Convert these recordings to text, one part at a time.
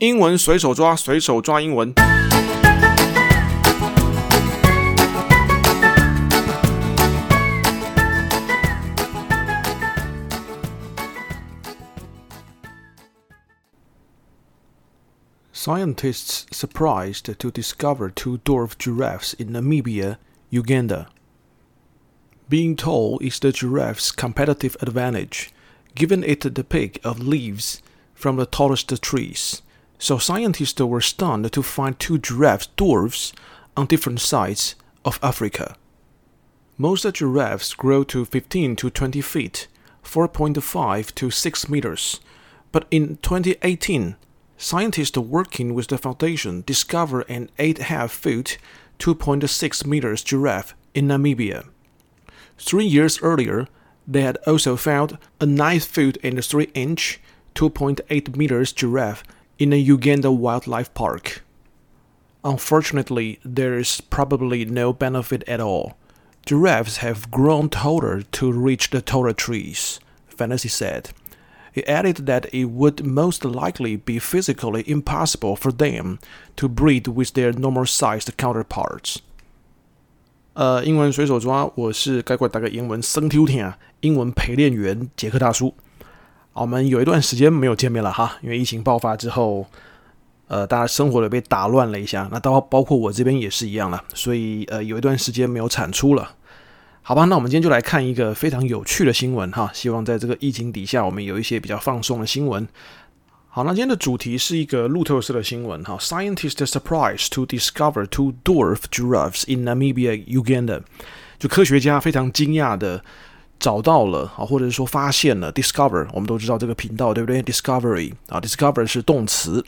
英文随手抓，随手抓英文。Scientists surprised to discover two dwarf giraffes in Namibia, Uganda. Being tall is the giraffe's competitive advantage, given it the pick of leaves from the tallest trees. So scientists were stunned to find two giraffe dwarfs on different sides of Africa. Most giraffes grow to 15 to 20 feet, 4.5 to 6 meters. But in 2018, scientists working with the foundation discovered an 8.5 foot, 2.6 meters giraffe in Namibia. Three years earlier, they had also found a 9 foot and 3 inch, 2.8 meters giraffe in a Uganda wildlife park. Unfortunately, there is probably no benefit at all. Giraffes have grown taller to reach the taller trees, Fantasy said. He added that it would most likely be physically impossible for them to breed with their normal sized counterparts. 呃，英文随手抓，我是该怪大概英文生听听，英文陪练员杰克大叔。 我们有一段时间没有见面了哈，因为疫情爆发之后，呃，大家生活也被打乱了一下，那包包括我这边也是一样了，所以呃，有一段时间没有产出了，好吧？那我们今天就来看一个非常有趣的新闻哈，希望在这个疫情底下，我们有一些比较放松的新闻。好，那今天的主题是一个路透社的新闻哈，Scientists surprised to discover two dwarf giraffes in Namibia, Uganda，就科学家非常惊讶的。找到了啊，或者是说发现了，discover，我们都知道这个频道对不对？discovery 啊，discover 是动词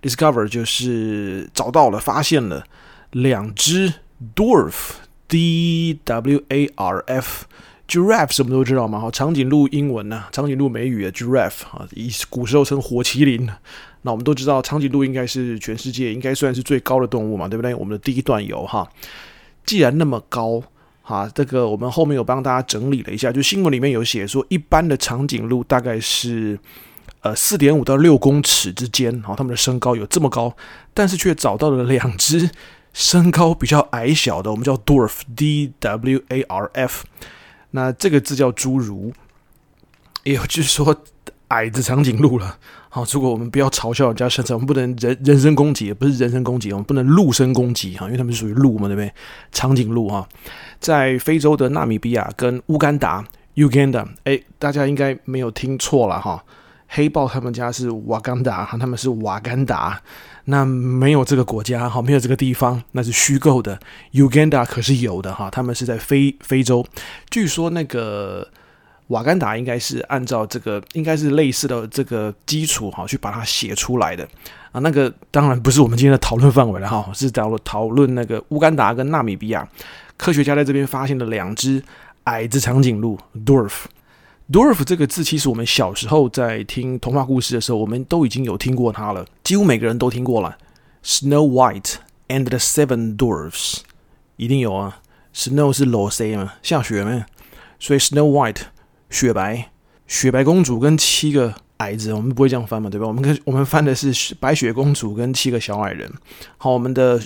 ，discover 就是找到了、发现了两只 dwarf，d w a r f，giraffe 我们都知道嘛，哈，长颈鹿英文呢，长颈鹿美语的 giraffe 啊，以古时候称火麒麟。那我们都知道，长颈鹿应该是全世界应该算是最高的动物嘛，对不对？我们的第一段有哈，既然那么高。好，这个我们后面有帮大家整理了一下，就新闻里面有写说，一般的长颈鹿大概是呃四点五到六公尺之间，好，它们的身高有这么高，但是却找到了两只身高比较矮小的，我们叫 dwarf，d w a r f，那这个字叫侏儒，也就是说矮子长颈鹿了。好，如果我们不要嘲笑人家身材，我们不能人人身攻击，也不是人身攻击，我们不能鹿身攻击哈，因为他们是属于鹿嘛，对不对？长颈鹿哈，在非洲的纳米比亚跟乌干达 （Uganda），哎，大家应该没有听错了哈。黑豹他们家是瓦干达，他们是瓦干达，那没有这个国家哈，没有这个地方，那是虚构的。Uganda 可是有的哈，他们是在非非洲，据说那个。瓦干达应该是按照这个，应该是类似的这个基础哈，去把它写出来的啊。那个当然不是我们今天的讨论范围了哈，是讨论讨论那个乌干达跟纳米比亚科学家在这边发现的两只矮子长颈鹿 dwarf。dwarf 这个字其实我们小时候在听童话故事的时候，我们都已经有听过它了，几乎每个人都听过了。Snow White and the Seven Dwarfs 一定有啊，Snow 是落雪嘛，下雪嘛，所以 Snow White。雪白，雪白公主跟七个矮子，我们不会这样翻嘛，对吧？我们跟我们翻的是白雪公主跟七个小矮人。好，我们的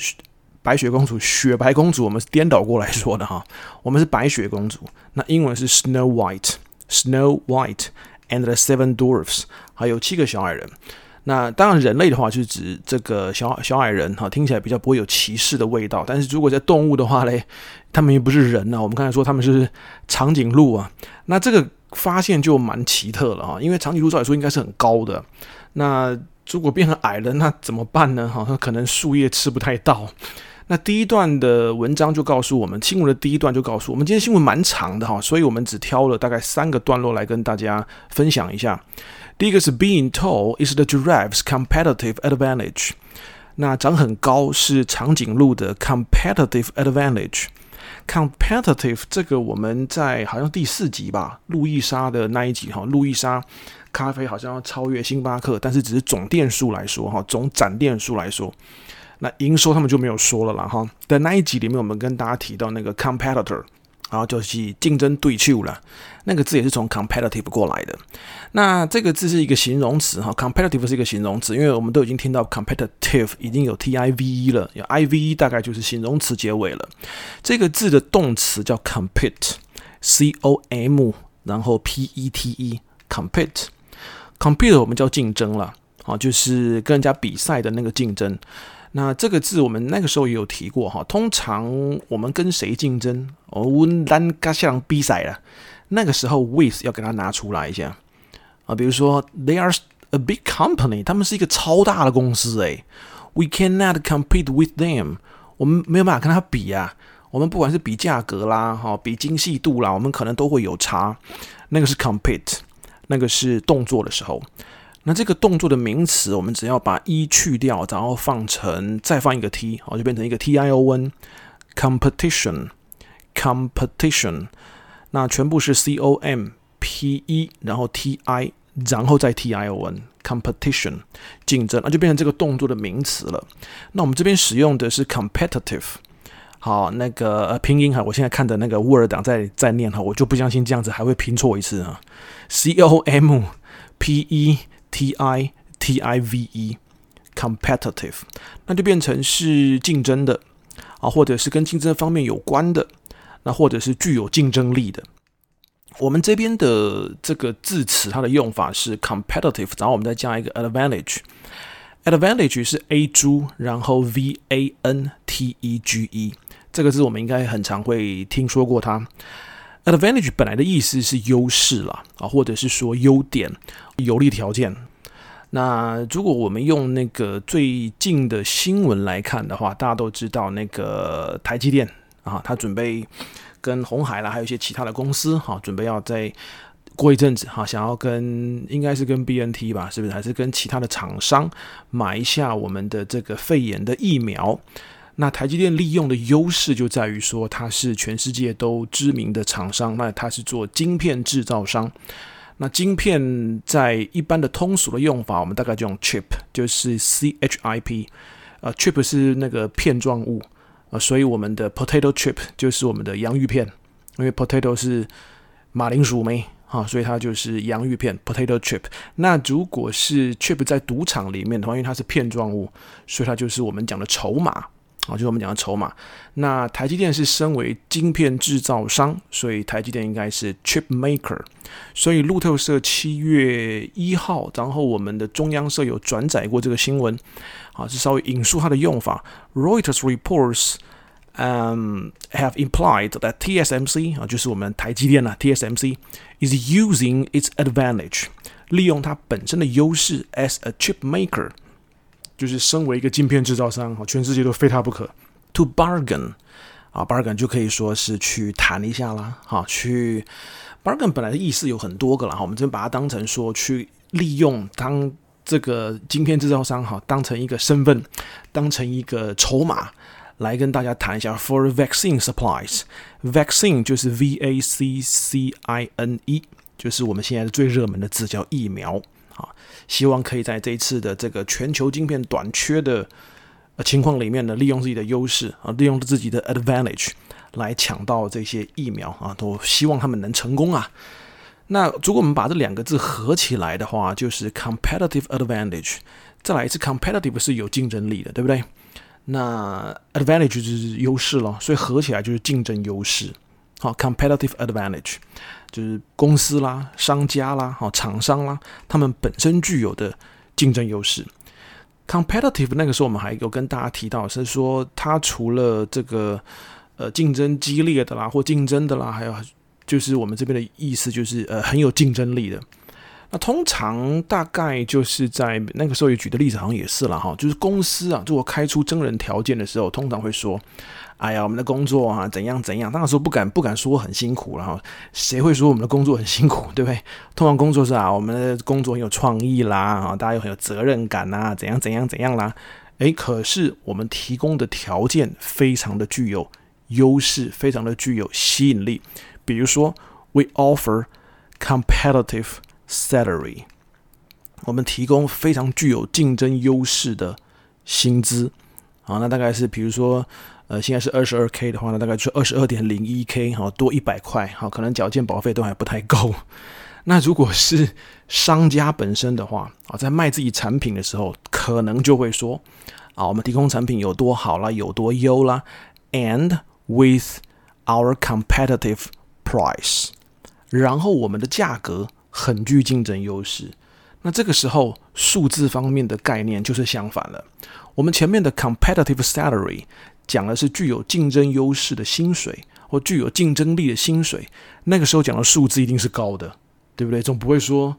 白雪公主、雪白公主，我们是颠倒过来说的哈。我们是白雪公主，那英文是 Snow White，Snow White and the Seven Dwarfs，还有七个小矮人。那当然，人类的话就是指这个小小矮人哈，听起来比较不会有歧视的味道。但是如果在动物的话嘞，他们又不是人呐。我们刚才说他们是长颈鹿啊，那这个。发现就蛮奇特了哈，因为长颈鹿照理说应该是很高的，那如果变成矮了，那怎么办呢？哈，可能树叶吃不太到。那第一段的文章就告诉我们，新闻的第一段就告诉我们，今天新闻蛮长的哈，所以我们只挑了大概三个段落来跟大家分享一下。第一个是 Being tall is the giraffe's competitive advantage，那长很高是长颈鹿的 competitive advantage。Competitive 这个我们在好像第四集吧，路易莎的那一集哈，路易莎咖啡好像要超越星巴克，但是只是总店数来说哈，总展店数来说，那营收他们就没有说了啦哈。在那一集里面，我们跟大家提到那个 competitor 然后就是竞争对手了。那个字也是从 competitive 过来的。那这个字是一个形容词哈，competitive 是一个形容词，因为我们都已经听到 competitive 已经有 t i v e 了，有 i v e 大概就是形容词结尾了。这个字的动词叫 compete，c o m，然后 p e t e，compete，compete 我们叫竞争了，啊，就是跟人家比赛的那个竞争。那这个字我们那个时候也有提过哈，通常我们跟谁竞争？我们单个像比赛了，那个时候 with 要给它拿出来一下。啊，比如说 they are a big company，他们是一个超大的公司诶，we cannot compete with them，我们没有办法跟他比啊，我们不管是比价格啦，哈，比精细度啦，我们可能都会有差，那个是 compete，那个是动作的时候。那这个动作的名词，我们只要把 e 去掉，然后放成再放一个 t，好，就变成一个 t i o n，competition，competition，那全部是 c o m p e，然后 t i，然后再 t i o n，competition，竞争，那就变成这个动作的名词了。那我们这边使用的是 competitive，好，那个拼音哈，我现在看的那个 Word 档在在念哈，我就不相信这样子还会拼错一次啊，c o m p e。T I T I V E，competitive，那就变成是竞争的啊，或者是跟竞争方面有关的，那或者是具有竞争力的。我们这边的这个字词，它的用法是 competitive，然后我们再加一个 advantage，advantage 是 A 猪，然后 V A N T E G E，这个字我们应该很常会听说过它。Advantage 本来的意思是优势啦，啊，或者是说优点、有利条件。那如果我们用那个最近的新闻来看的话，大家都知道那个台积电啊，它准备跟红海啦，还有一些其他的公司哈，准备要在过一阵子哈，想要跟应该是跟 BNT 吧，是不是？还是跟其他的厂商买一下我们的这个肺炎的疫苗？那台积电利用的优势就在于说，它是全世界都知名的厂商。那它是做晶片制造商。那晶片在一般的通俗的用法，我们大概就用 chip，就是 C H I P。呃，chip 是那个片状物。呃，所以我们的 potato chip 就是我们的洋芋片，因为 potato 是马铃薯没啊，所以它就是洋芋片 potato chip。那如果是 chip 在赌场里面的话，因为它是片状物，所以它就是我们讲的筹码。啊，就是我们讲的筹码。那台积电是身为晶片制造商，所以台积电应该是 chip maker。所以路透社七月一号，然后我们的中央社有转载过这个新闻，啊，是稍微引述它的用法。Reuters reports um have implied that TSMC 啊，就是我们台积电啊，TSMC is using its advantage，利用它本身的优势 as a chip maker。就是身为一个晶片制造商，哈，全世界都非他不可。To bargain，啊，bargain 就可以说是去谈一下啦，哈，去 bargain 本来的意思有很多个了，哈，我们这边把它当成说去利用当这个晶片制造商，哈，当成一个身份，当成一个筹码来跟大家谈一下。For vaccine supplies，vaccine 就是 V A C C I N E，就是我们现在的最热门的字叫疫苗。啊，希望可以在这一次的这个全球晶片短缺的情况里面呢，利用自己的优势啊，利用自己的 advantage 来抢到这些疫苗啊，都希望他们能成功啊。那如果我们把这两个字合起来的话，就是 competitive advantage。再来一次，competitive 是有竞争力的，对不对？那 advantage 就是优势咯，所以合起来就是竞争优势。好，competitive advantage。就是公司啦、商家啦、好厂商啦，他们本身具有的竞争优势。Competitive 那个时候我们还有跟大家提到，是说它除了这个呃竞争激烈的啦，或竞争的啦，还有就是我们这边的意思就是呃很有竞争力的。那通常大概就是在那个时候也举的例子好像也是了哈，就是公司啊，如果开出征人条件的时候，通常会说。哎呀，我们的工作啊，怎样怎样？当然说不敢不敢说很辛苦了哈，谁会说我们的工作很辛苦，对不对？通常工作是啊，我们的工作很有创意啦，啊，大家又很有责任感呐，怎样怎样怎样啦？诶，可是我们提供的条件非常的具有优势，非常的具有吸引力。比如说，we offer competitive salary，我们提供非常具有竞争优势的薪资。啊，那大概是比如说。呃，现在是二十二 K 的话呢，大概就是二十二点零一 K，好，多一百块，好，可能缴健保费都还不太够。那如果是商家本身的话，啊，在卖自己产品的时候，可能就会说，啊，我们提供产品有多好啦，有多优啦，and with our competitive price，然后我们的价格很具竞争优势。那这个时候，数字方面的概念就是相反了。我们前面的 competitive salary 讲的是具有竞争优势的薪水，或具有竞争力的薪水。那个时候讲的数字一定是高的，对不对？总不会说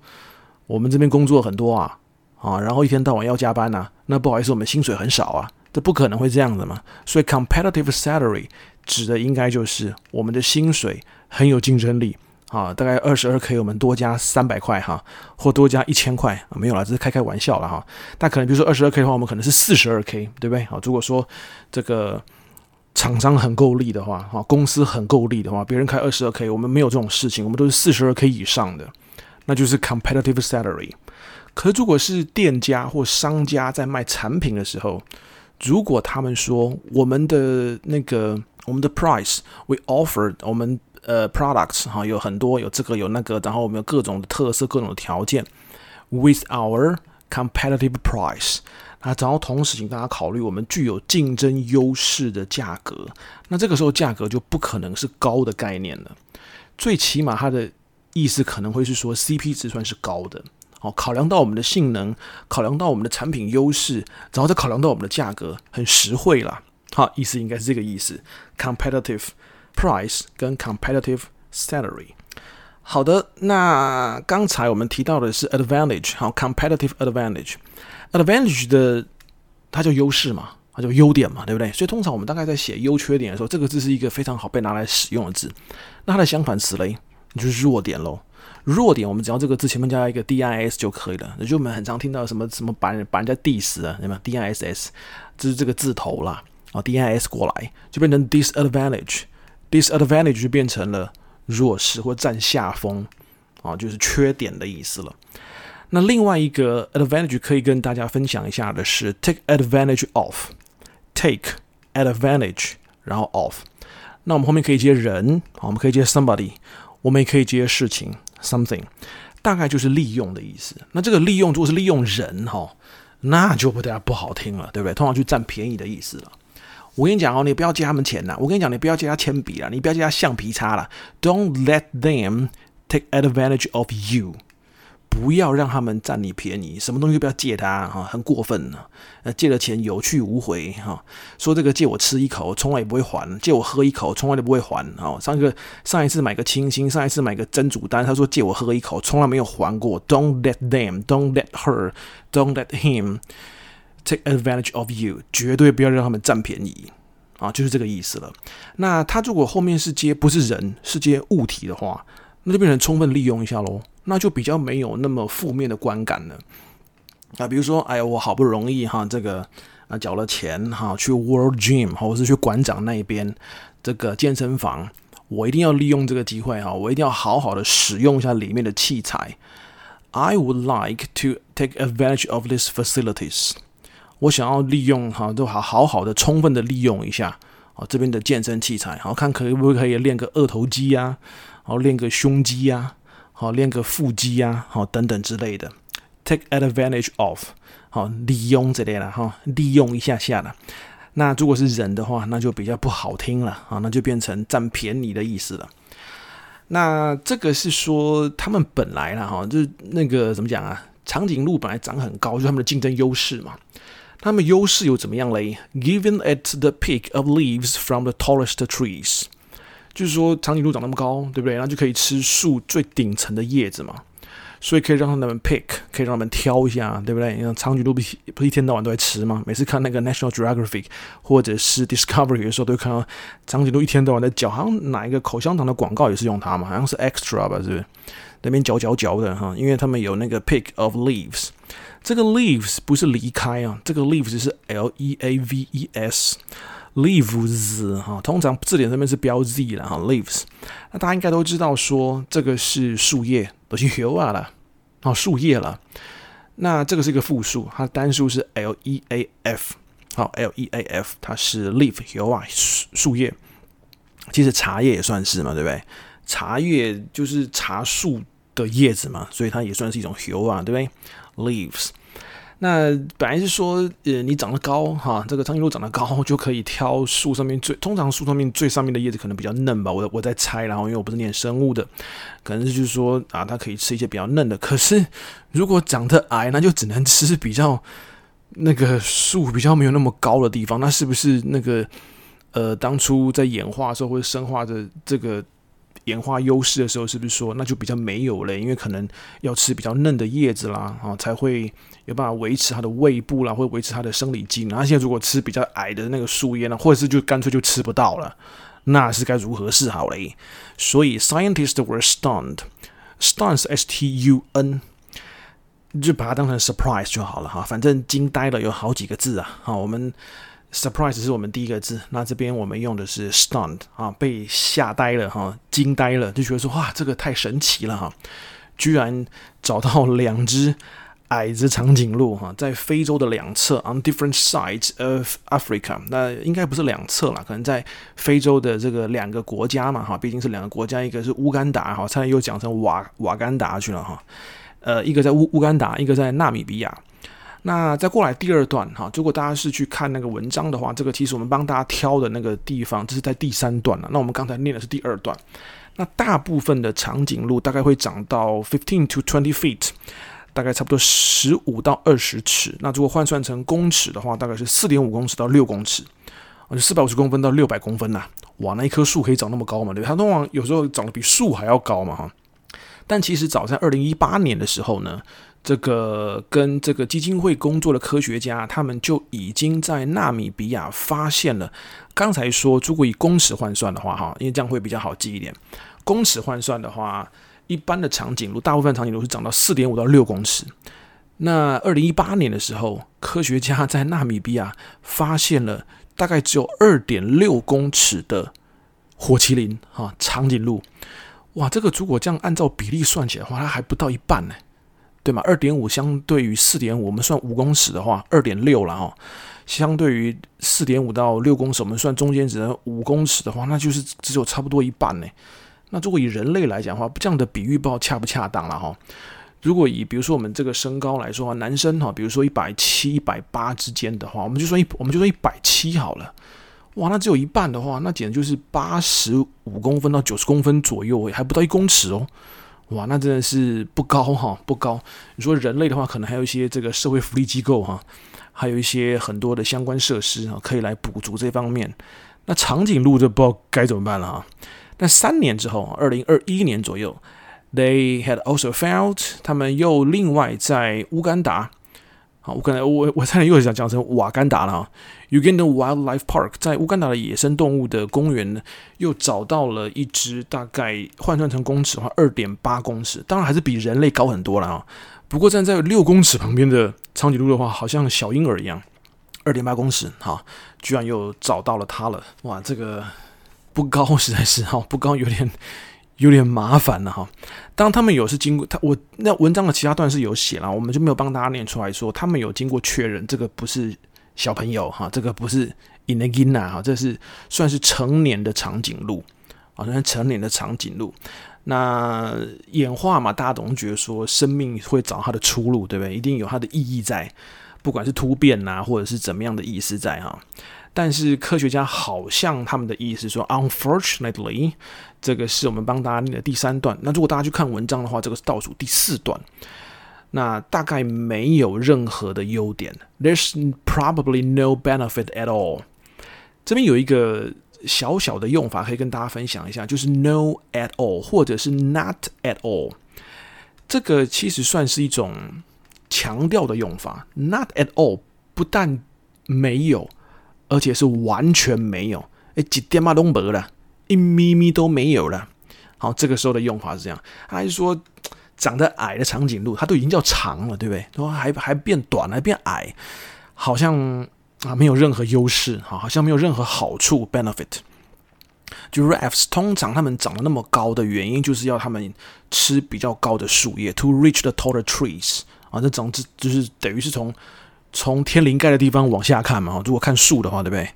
我们这边工作很多啊，啊，然后一天到晚要加班啊。那不好意思，我们薪水很少啊，这不可能会这样的嘛。所以 competitive salary 指的应该就是我们的薪水很有竞争力。啊，大概二十二 K，我们多加三百块哈，或多加一千块啊，没有啦，这是开开玩笑了哈。但可能比如说二十二 K 的话，我们可能是四十二 K，对不对？好，如果说这个厂商很够力的话，哈，公司很够力的话，别人开二十二 K，我们没有这种事情，我们都是四十二 K 以上的，那就是 competitive salary。可是如果是店家或商家在卖产品的时候，如果他们说我们的那个我们的 price，we offer 我们。呃，products 哈，有很多，有这个有那个，然后我们有各种的特色，各种的条件，with our competitive price，啊，然后同时请大家考虑我们具有竞争优势的价格，那这个时候价格就不可能是高的概念了，最起码它的意思可能会是说 CP 值算是高的，哦，考量到我们的性能，考量到我们的产品优势，然后再考量到我们的价格很实惠啦，好，意思应该是这个意思，competitive。Price 跟 competitive salary。好的，那刚才我们提到的是 advantage，好，competitive advantage。advantage 的它叫优势嘛，它叫优点嘛，对不对？所以通常我们大概在写优缺点的时候，这个字是一个非常好被拿来使用的字。那它的相反词嘞，就是弱点喽。弱点我们只要这个字前面加一个 dis 就可以了。也就我们很常听到什么什么把人把人家 diss 啊，对吗？diss 这是这个字头啦，啊，dis 过来就变成 disadvantage。Disadvantage 就变成了弱势或占下风，啊，就是缺点的意思了。那另外一个 advantage 可以跟大家分享一下的是 take advantage of，take advantage，然后 of。那我们后面可以接人，我们可以接 somebody，我们也可以接事情 something，大概就是利用的意思。那这个利用如果是利用人哈，那就不大家不好听了，对不对？通常就占便宜的意思了。我跟你讲哦，你不要借他们钱呐！我跟你讲，你不要借他铅笔了，你不要借他橡皮擦了。Don't let them take advantage of you。不要让他们占你便宜，什么东西不要借他哈，很过分呢。呃，借了钱有去无回哈。说这个借我吃一口，从来也不会还；借我喝一口，从来都不会还。哦，上一个上一次买个清新，上一次买个珍煮丹，他说借我喝一口，从来没有还过。Don't let them, don't let her, don't let him。Take advantage of you，绝对不要让他们占便宜啊，就是这个意思了。那他如果后面是接不是人，是接物体的话，那就变成充分利用一下喽，那就比较没有那么负面的观感了。啊，比如说，哎呀，我好不容易哈，这个啊缴了钱哈，去 World Gym 或者是去馆长那边这个健身房，我一定要利用这个机会哈，我一定要好好的使用一下里面的器材。I would like to take advantage of these facilities. 我想要利用哈，都好好好的充分的利用一下啊，这边的健身器材，好看可不可以练个二头肌呀，好练个胸肌呀，好练个腹肌呀，好等等之类的。Take advantage of，好利用这类了哈，利用一下下了。那如果是人的话，那就比较不好听了啊，那就变成占便宜的意思了。那这个是说他们本来了哈，就是那个怎么讲啊？长颈鹿本来长很高，就是他们的竞争优势嘛。他们优势又怎么样嘞？Given at the peak of leaves from the tallest trees，就是说长颈鹿长那么高，对不对？然后就可以吃树最顶层的叶子嘛，所以可以让他们 pick，可以让他们挑一下，对不对？像长颈鹿不不一天到晚都在吃吗？每次看那个 National Geographic 或者是 Discovery 的时候，都会看到长颈鹿一天到晚在嚼，好像哪一个口香糖的广告也是用它嘛，好像是 Extra 吧，是不是？那边嚼嚼嚼的哈，因为他们有那个 pick of leaves。这个 leaves 不是离开啊，这个 leaves 是 L E A V E S，leaves 哈，通常字典上面是标 Z 了哈，leaves。那大家应该都知道说这个是树叶，都是叶啊了，哦树叶了。那这个是一个复数，它单数是 L E A F，好，L E A F，它是 leaf 叶啊，树树叶。其实茶叶也算是嘛，对不对？茶叶就是茶树的叶子嘛，所以它也算是一种叶啊，对不对？Leaves。那本来是说，呃，你长得高哈，这个长颈鹿长得高就可以挑树上面最，通常树上面最上面的叶子可能比较嫩吧，我我在猜，然后因为我不是念生物的，可能是就是说啊，它可以吃一些比较嫩的。可是如果长得矮，那就只能吃比较那个树比较没有那么高的地方，那是不是那个呃，当初在演化的时候或者生化的这个？演化优势的时候，是不是说那就比较没有了？因为可能要吃比较嫩的叶子啦，啊，才会有办法维持它的胃部啦，或维持它的生理机能。那现在如果吃比较矮的那个树叶呢，或者是就干脆就吃不到了，那是该如何是好嘞？所以 scientists were stunned，stunned s t u n，就把它当成 surprise 就好了哈。反正惊呆了有好几个字啊，好，我们。Surprise 是我们第一个字，那这边我们用的是 stunned 啊，被吓呆了哈，惊呆了，就觉得说哇，这个太神奇了哈，居然找到两只矮子长颈鹿哈，在非洲的两侧，on different sides of Africa，那应该不是两侧啦，可能在非洲的这个两个国家嘛哈，毕竟是两个国家，一个是乌干达哈，差点又讲成瓦瓦干达去了哈，呃，一个在乌乌干达，一个在纳米比亚。那再过来第二段哈，如果大家是去看那个文章的话，这个其实我们帮大家挑的那个地方，这是在第三段了。那我们刚才念的是第二段。那大部分的长颈鹿大概会长到 fifteen to twenty feet，大概差不多十五到二十尺。那如果换算成公尺的话，大概是四点五公尺到六公尺，就四百五十公分到六百公分呐、哇，那一棵树可以长那么高嘛？对，它通常有时候长得比树还要高嘛哈。但其实早在二零一八年的时候呢。这个跟这个基金会工作的科学家，他们就已经在纳米比亚发现了。刚才说，如果以公尺换算的话，哈，因为这样会比较好记一点。公尺换算的话，一般的长颈鹿，大部分长颈鹿是长到四点五到六公尺。那二零一八年的时候，科学家在纳米比亚发现了大概只有二点六公尺的火麒麟，哈，长颈鹿。哇，这个如果这样按照比例算起来的话，它还不到一半呢。对嘛？二点五相对于四点五，我们算五公尺的话，二点六了哈。相对于四点五到六公尺，我们算中间只能五公尺的话，那就是只有差不多一半呢。那如果以人类来讲的话，这样的比喻不知道恰不恰当了哈。如果以比如说我们这个身高来说，男生哈，比如说一百七、一百八之间的话，我们就说一我们就说一百七好了。哇，那只有一半的话，那简直就是八十五公分到九十公分左右，还不到一公尺哦。哇，那真的是不高哈，不高。你说人类的话，可能还有一些这个社会福利机构哈，还有一些很多的相关设施啊，可以来补足这方面。那长颈鹿就不知道该怎么办了哈。那三年之后，二零二一年左右，they had also found，他们又另外在乌干达。我刚才我我差点又想讲成瓦干达了啊。Uganda Wildlife Park 在乌干达的野生动物的公园呢，又找到了一只大概换算成公尺的话，二点八公尺，当然还是比人类高很多了啊。不过站在六公尺旁边的长颈鹿的话，好像小婴儿一样，二点八公尺，哈，居然又找到了它了。哇，这个不高，实在是哈，不高，有点。有点麻烦了哈。当他们有是经过他，我那文章的其他段是有写了，我们就没有帮大家念出来说，他们有经过确认，这个不是小朋友哈，这个不是 inagina 哈，这是算是成年的长颈鹿啊，算是成年的长颈鹿。那演化嘛，大家总觉得说生命会找它的出路，对不对？一定有它的意义在，不管是突变呐，或者是怎么样的意思在哈。但是科学家好像他们的意思说，unfortunately，这个是我们帮大家念的第三段。那如果大家去看文章的话，这个是倒数第四段。那大概没有任何的优点，there's probably no benefit at all。这边有一个小小的用法可以跟大家分享一下，就是 no at all 或者是 not at all。这个其实算是一种强调的用法，not at all 不但没有。而且是完全没有，哎，一点嘛都没了，一咪咪都没有了。好，这个时候的用法是这样，还是说长得矮的长颈鹿，它都已经叫长了，对不对？然后还还变短，还变矮，好像啊没有任何优势，好，好像没有任何好处 benefit。Giraffes 通常它们长得那么高的原因，就是要它们吃比较高的树叶，to reach the taller trees。啊，这长子就是等于是从从天灵盖的地方往下看嘛，如果看树的话，对不对？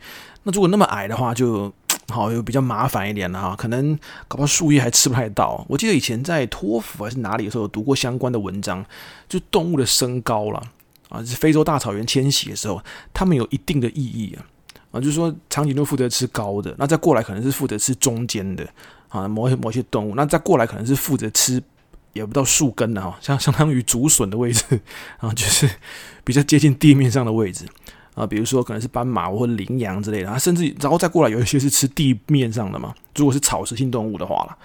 那如果那么矮的话，就好有比较麻烦一点了哈，可能搞不好树叶还吃不太到。我记得以前在托福还是哪里的时候有读过相关的文章，就动物的身高了啊，是非洲大草原迁徙的时候，它们有一定的意义啊啊，就是说长颈鹿负责吃高的，那再过来可能是负责吃中间的啊，某些某些动物，那再过来可能是负责吃也不到树根的哈，像相当于竹笋的位置啊，就是比较接近地面上的位置。啊，比如说可能是斑马或羚羊之类的，啊，甚至然后再过来有一些是吃地面上的嘛。如果是草食性动物的话了，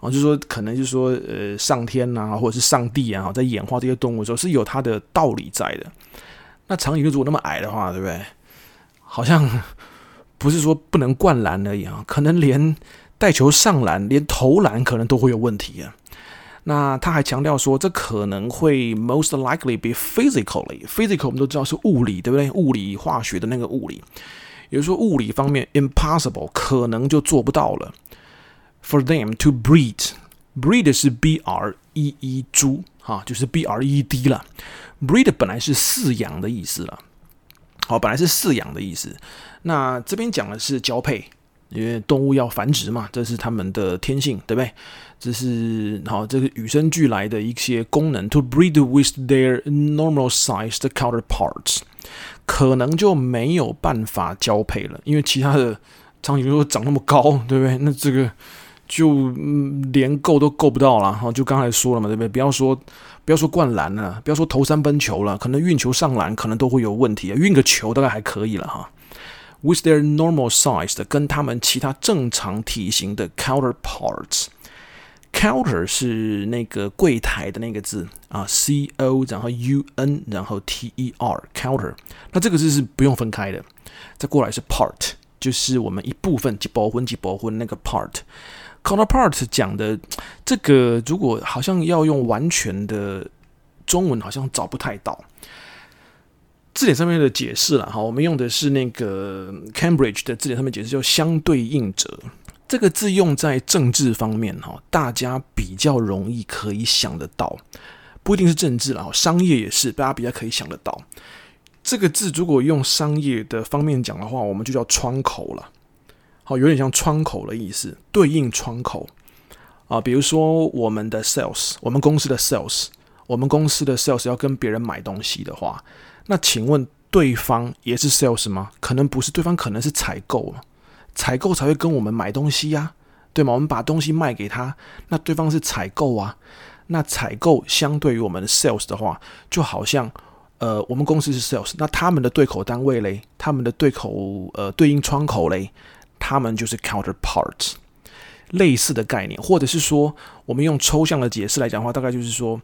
啊，就说可能就是说呃上天啊，或者是上帝啊，在演化这些动物的时候是有它的道理在的。那长颈鹿如果那么矮的话，对不对？好像不是说不能灌篮而已啊，可能连带球上篮、连投篮可能都会有问题啊。那他还强调说，这可能会 most likely be physically physical，我们都知道是物理，对不对？物理化学的那个物理，也就是说物理方面 impossible 可能就做不到了。For them to breed，breed 是 b r e e 猪哈，就是 b r e d 了。breed 本来是饲养的意思了，好，本来是饲养的意思。那这边讲的是交配，因为动物要繁殖嘛，这是他们的天性，对不对？这是好，这个与生俱来的一些功能，to breed with their normal sized counterparts，可能就没有办法交配了，因为其他的长颈鹿长那么高，对不对？那这个就、嗯、连够都够不到了。哈，就刚才说了嘛，对不对？不要说不要说灌篮了，不要说投三分球了，可能运球上篮可能都会有问题啊。运个球大概还可以了哈。With their normal sized，跟他们其他正常体型的 counterparts。Counter 是那个柜台的那个字啊，C O 然后 U N 然后 T E R counter，那这个字是不用分开的。再过来是 part，就是我们一部分几包分几包分那个 part。Counterpart 讲的这个，如果好像要用完全的中文，好像找不太到字典上面的解释了。哈，我们用的是那个 Cambridge 的字典上面解释，叫相对应者。这个字用在政治方面，哈，大家比较容易可以想得到，不一定是政治啦，商业也是，大家比较可以想得到。这个字如果用商业的方面讲的话，我们就叫窗口了，好，有点像窗口的意思，对应窗口啊。比如说我们的 sales，我们公司的 sales，我们公司的 sales 要跟别人买东西的话，那请问对方也是 sales 吗？可能不是，对方可能是采购了。采购才会跟我们买东西呀，对吗？我们把东西卖给他，那对方是采购啊。那采购相对于我们的 sales 的话，就好像呃，我们公司是 sales，那他们的对口单位嘞，他们的对口呃对应窗口嘞，他们就是 counterpart，类似的概念，或者是说，我们用抽象的解释来讲的话，大概就是说，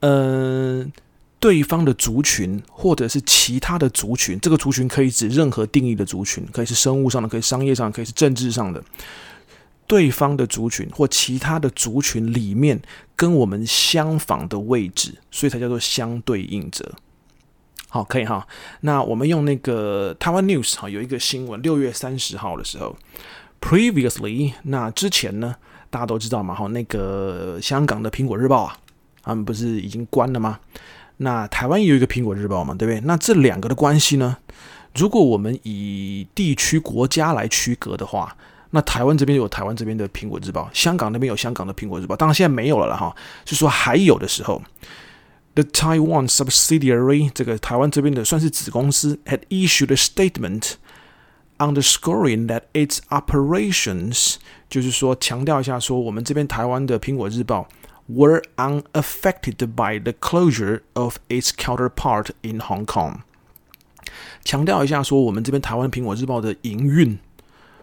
嗯、对方的族群，或者是其他的族群，这个族群可以指任何定义的族群，可以是生物上的，可以商业上的，可以是政治上的。对方的族群或其他的族群里面跟我们相仿的位置，所以才叫做相对应者。好，可以哈。那我们用那个台湾 News 哈，有一个新闻，六月三十号的时候，Previously，那之前呢，大家都知道嘛，哈，那个香港的苹果日报啊，他们不是已经关了吗？那台湾也有一个苹果日报嘛，对不对？那这两个的关系呢？如果我们以地区国家来区隔的话，那台湾这边有台湾这边的苹果日报，香港那边有香港的苹果日报。当然现在没有了了哈，是说还有的时候，the Taiwan subsidiary 这个台湾这边的算是子公司，had issued a statement underscoring that its operations，就是说强调一下说我们这边台湾的苹果日报。Were unaffected by the closure of its counterpart in Hong Kong。强调一下，说我们这边台湾苹果日报的营运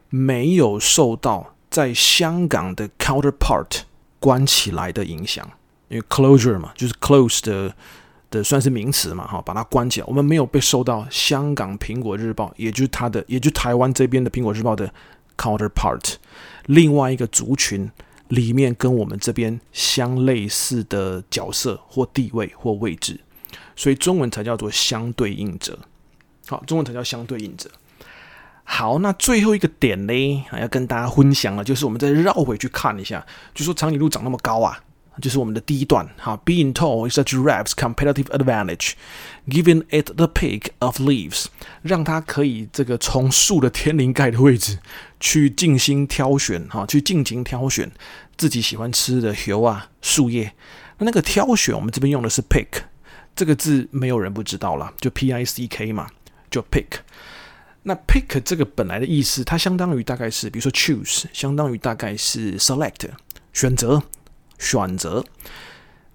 没有受到在香港的 counterpart 关起来的影响，因为 closure 嘛，就是 close 的的算是名词嘛，哈，把它关起来，我们没有被受到香港苹果日报，也就是它的，也就是台湾这边的苹果日报的 counterpart，另外一个族群。里面跟我们这边相类似的角色或地位或位置，所以中文才叫做相对应者。好，中文才叫相对应者。好，那最后一个点呢，要跟大家分享了，就是我们再绕回去看一下，就说长颈鹿长那么高啊，就是我们的第一段。哈，Being tall is a giraffe's competitive advantage, giving it the pick of leaves，让它可以这个从树的天灵盖的位置去静心挑选，哈，去尽情挑选自己喜欢吃的叶啊树叶。那那个挑选，我们这边用的是 pick 这个字，没有人不知道了，就 P I C K 嘛，就 pick。那 pick 这个本来的意思，它相当于大概是，比如说 choose，相当于大概是 select，选择，选择。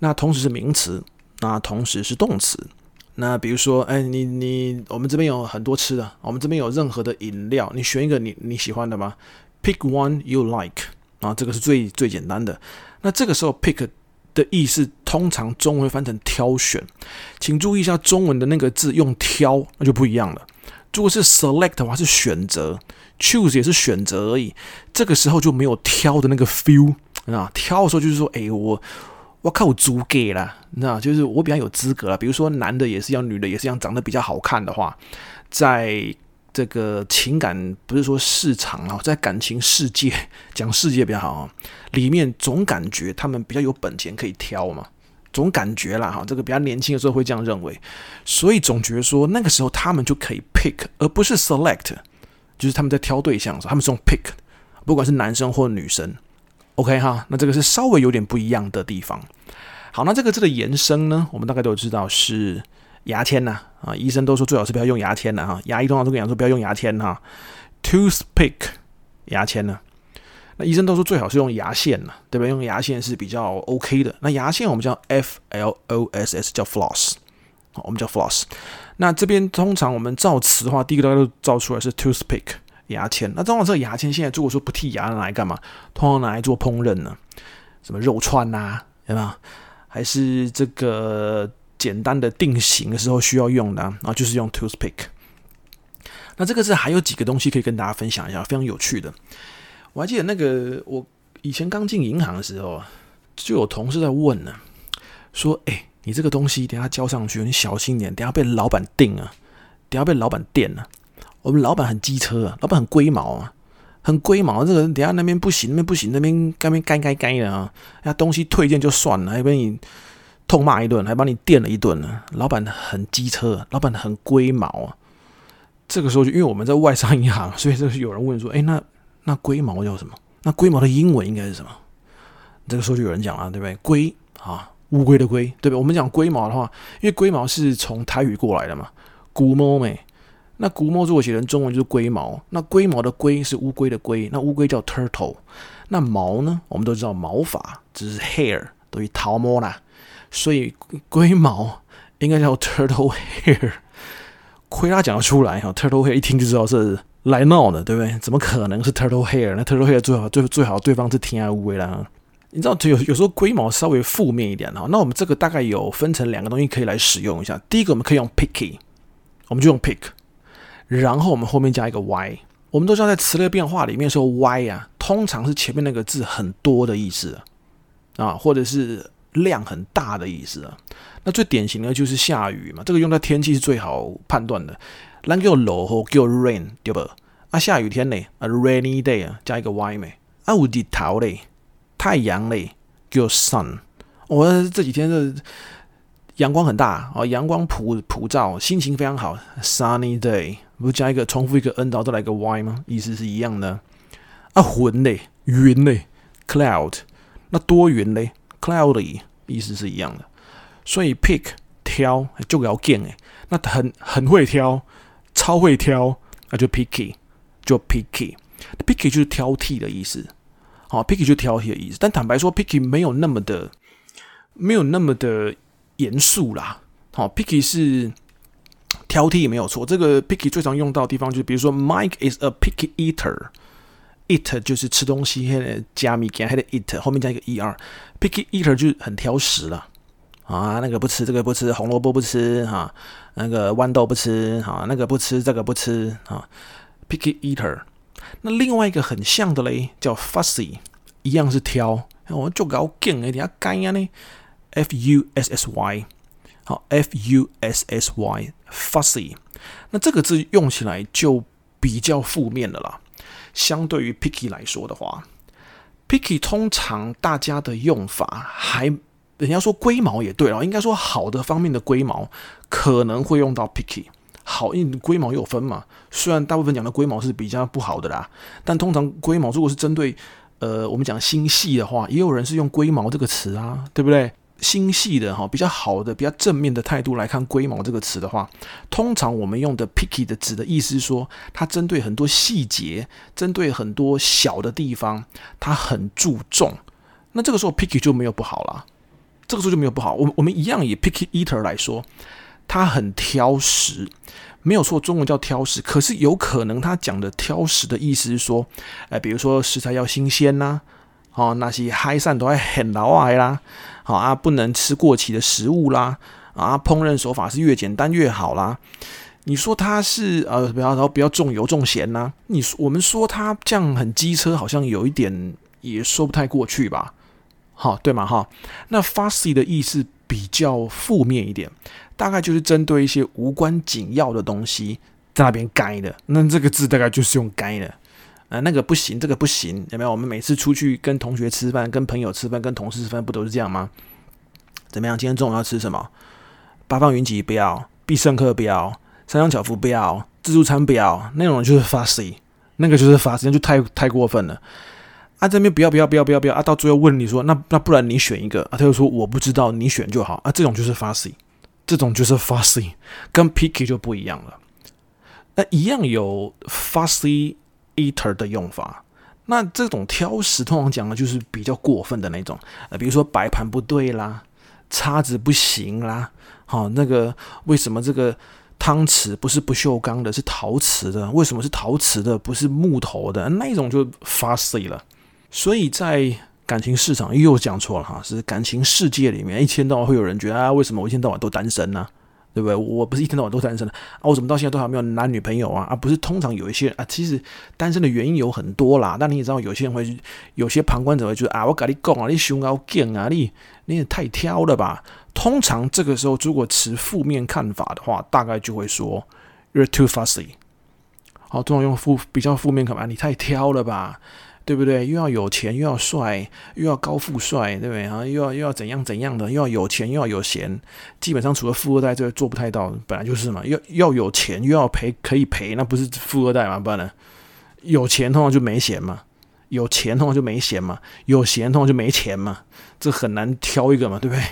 那同时是名词，那同时是动词。那比如说，哎，你你，我们这边有很多吃的，我们这边有任何的饮料，你选一个你你喜欢的吧？Pick one you like，啊，这个是最最简单的。那这个时候 pick 的意思，通常中文会翻成挑选，请注意一下中文的那个字用挑，那就不一样了。如果是 select 的话是选择，choose 也是选择而已。这个时候就没有挑的那个 feel 啊。挑的时候就是说，哎、我我靠，我足给了，那就是我比较有资格了。比如说男的也是一样，女的也是一样，长得比较好看的话，在这个情感不是说市场啊，在感情世界 讲世界比较好啊，里面总感觉他们比较有本钱可以挑嘛。总感觉啦，哈，这个比较年轻的时候会这样认为，所以总觉得说那个时候他们就可以 pick，而不是 select，就是他们在挑对象的时候，他们是用 pick，不管是男生或女生，OK 哈，那这个是稍微有点不一样的地方。好，那这个字的延伸呢，我们大概都知道是牙签呐，啊，医生都说最好是不要用牙签的哈，牙医通常都跟你讲说不要用牙签哈，toothpick，牙签呢。那医生都说最好是用牙线呢，对不？用牙线是比较 OK 的。那牙线我们叫 F L O S S，叫 floss，好，我们叫 floss。那这边通常我们造词的话，第一个大家都造出来是 toothpick，牙签。那通常这个牙签现在如果说不剔牙拿来干嘛？通常拿来做烹饪呢？什么肉串呐，对吧？还是这个简单的定型的时候需要用的啊？就是用 toothpick。那这个是还有几个东西可以跟大家分享一下，非常有趣的。我还记得那个，我以前刚进银行的时候，就有同事在问呢，说：“哎，你这个东西等下交上去，你小心点，等下被老板定啊，等下被老板电了。我们老板很机车啊，老板很龟毛啊，很龟毛。这个人等下那边不行，那边不行，那边该边该该该的啊，那东西退件就算了，还被你痛骂一顿，还把你电了一顿呢。老板很机车，老板很龟毛啊。这个时候就因为我们在外商银行，所以就是有人问说：哎，那？那龟毛叫什么？那龟毛的英文应该是什么？这个时候就有人讲了，对不对？龟啊，乌龟的龟，对不对？我们讲龟毛的话，因为龟毛是从台语过来的嘛，龟毛咩？那龟毛如果写成中文就是龟毛。那龟毛的龟是乌龟的龟，那乌龟叫 turtle。那毛呢？我们都知道毛发，只是 hair 等于桃毛啦，所以龟毛应该叫 turtle hair。亏他讲得出来哈，turtle hair 一听就知道是。来闹的，对不对？怎么可能是 turtle hair？那 turtle hair 最好最最好对方是天乌龟啦。你知道，有有时候龟毛稍微负面一点哈。那我们这个大概有分成两个东西可以来使用一下。第一个我们可以用 picky，我们就用 pick，然后我们后面加一个 y。我们都知道在词类变化里面说 y 啊，通常是前面那个字很多的意思啊，或者是量很大的意思啊。那最典型的就是下雨嘛，这个用在天气是最好判断的。咱叫落雨叫 rain 对不？啊，下雨天呢，啊 rainy day 啊，加一个 y 没？啊，有日头嘞，太阳嘞叫 sun。我、这几天的阳光很大哦，阳光普普照，心情非常好，sunny day。不是加一个重复一个 n，然后再来一个 y 吗？意思是一样的。啊，云嘞，云嘞，cloud。那多云嘞，cloudy，意思是一样的。所以 pick 挑就要见诶，那很很会挑。超会挑，那就 picky，就 picky，picky 就是挑剔的意思。好，picky 就挑剔的意思。但坦白说，picky 没有那么的，没有那么的严肃啦。好，picky 是挑剔没有错。这个 picky 最常用到的地方就是，比如说，Mike is a picky eater，eat 就是吃东西，还得加米加，还得 eat 后面加一个 er，picky eater 就是很挑食了。啊，那个不吃，这个不吃，红萝卜不吃，哈、那个豌豆不吃，哈、那个不吃，这个不吃，哈、啊，picky eater。那另外一个很像的嘞，叫 fussy，一样是挑，我就搞劲哎，点下干呀呢？F U S S Y，好，F U S S Y，fussy。那这个字用起来就比较负面的啦，相对于 picky 来说的话，picky 通常大家的用法还，人家说龟毛也对了，应该说好的方面的龟毛可能会用到 picky。好，因为龟毛有分嘛，虽然大部分讲的龟毛是比较不好的啦，但通常龟毛如果是针对呃我们讲心细的话，也有人是用龟毛这个词啊，对不对？心细的哈，比较好的、比较正面的态度来看“龟毛”这个词的话，通常我们用的 “picky” 的指的意思是说，它针对很多细节，针对很多小的地方，它很注重。那这个时候 “picky” 就没有不好了，这个时候就没有不好。我我们一样以 “picky eater” 来说，他很挑食，没有错，中文叫挑食。可是有可能他讲的挑食的意思是说，哎，比如说食材要新鲜呐、哦，那些海产都要很老爱啦。好啊，不能吃过期的食物啦！啊，烹饪手法是越简单越好啦。你说它是呃，不要，然后不要重油重咸呐？你说我们说它这样很机车，好像有一点也说不太过去吧？好，对嘛？哈，那 fussy 的意思比较负面一点，大概就是针对一些无关紧要的东西在那边该的。那这个字大概就是用该的。啊，那个不行，这个不行，有没有？我们每次出去跟同学吃饭、跟朋友吃饭、跟同事吃饭，不都是这样吗？怎么样？今天中午要吃什么？八方云集不要，必胜客不要，三江巧福不要，自助餐不要，那种就是 fussy，那个就是 fussy，就太太过分了。啊，这边不要不要不要不要不要啊！到最后问你说，那那不然你选一个啊？他就说我不知道，你选就好啊。这种就是 fussy，这种就是 fussy，跟 picky 就不一样了。那一样有 fussy。Eater 的用法，那这种挑食通常讲的就是比较过分的那种，呃，比如说摆盘不对啦，叉子不行啦，好、哦，那个为什么这个汤匙不是不锈钢的，是陶瓷的？为什么是陶瓷的，不是木头的？那一种就 fussy 了。所以在感情市场又讲错了哈，是感情世界里面，一天到晚会有人觉得啊，为什么我一天到晚都单身呢、对不对？我不是一天到晚都单身的啊！我怎么到现在都还没有男女朋友啊？啊，不是，通常有一些啊，其实单身的原因有很多啦。但你也知道，有些人会，有些旁观者会觉得啊，我跟你讲啊，你胸高劲啊，你你也太挑了吧？通常这个时候，如果持负面看法的话，大概就会说 you're too fussy。好，通常用负比较负面看法，你太挑了吧？对不对？又要有钱，又要帅，又要高富帅，对不对？啊，又要又要怎样怎样的？又要有钱，又要有闲。基本上除了富二代，这个做不太到，本来就是嘛。要要有钱，又要赔，可以赔，那不是富二代嘛？不然呢？有钱通常就没闲嘛，有钱通常就没闲嘛，有闲通常就没钱嘛。这很难挑一个嘛，对不对？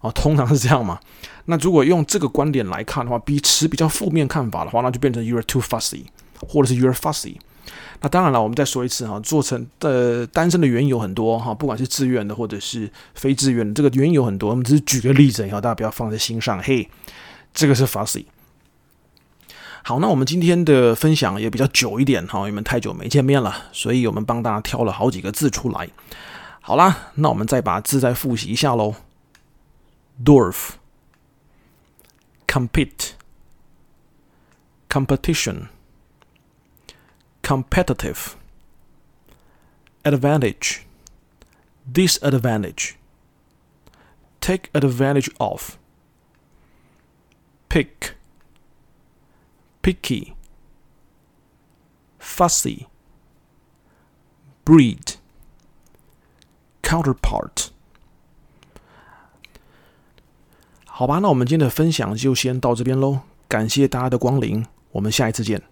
哦，通常是这样嘛。那如果用这个观点来看的话，比持比较负面看法的话，那就变成 you are too fussy，或者是 you are fussy。那当然了，我们再说一次哈，做成的单身的原因有很多哈，不管是自愿的或者是非自愿的，这个原因有很多。我们只是举个例子，哈大家不要放在心上。嘿，这个是 fussy。好，那我们今天的分享也比较久一点哈，因为太久没见面了，所以我们帮大家挑了好几个字出来。好啦，那我们再把字再复习一下喽。Dwarf, compete, competition。competitive, advantage, disadvantage, take advantage of, pick, picky, fussy, breed, counterpart。好吧，那我们今天的分享就先到这边喽，感谢大家的光临，我们下一次见。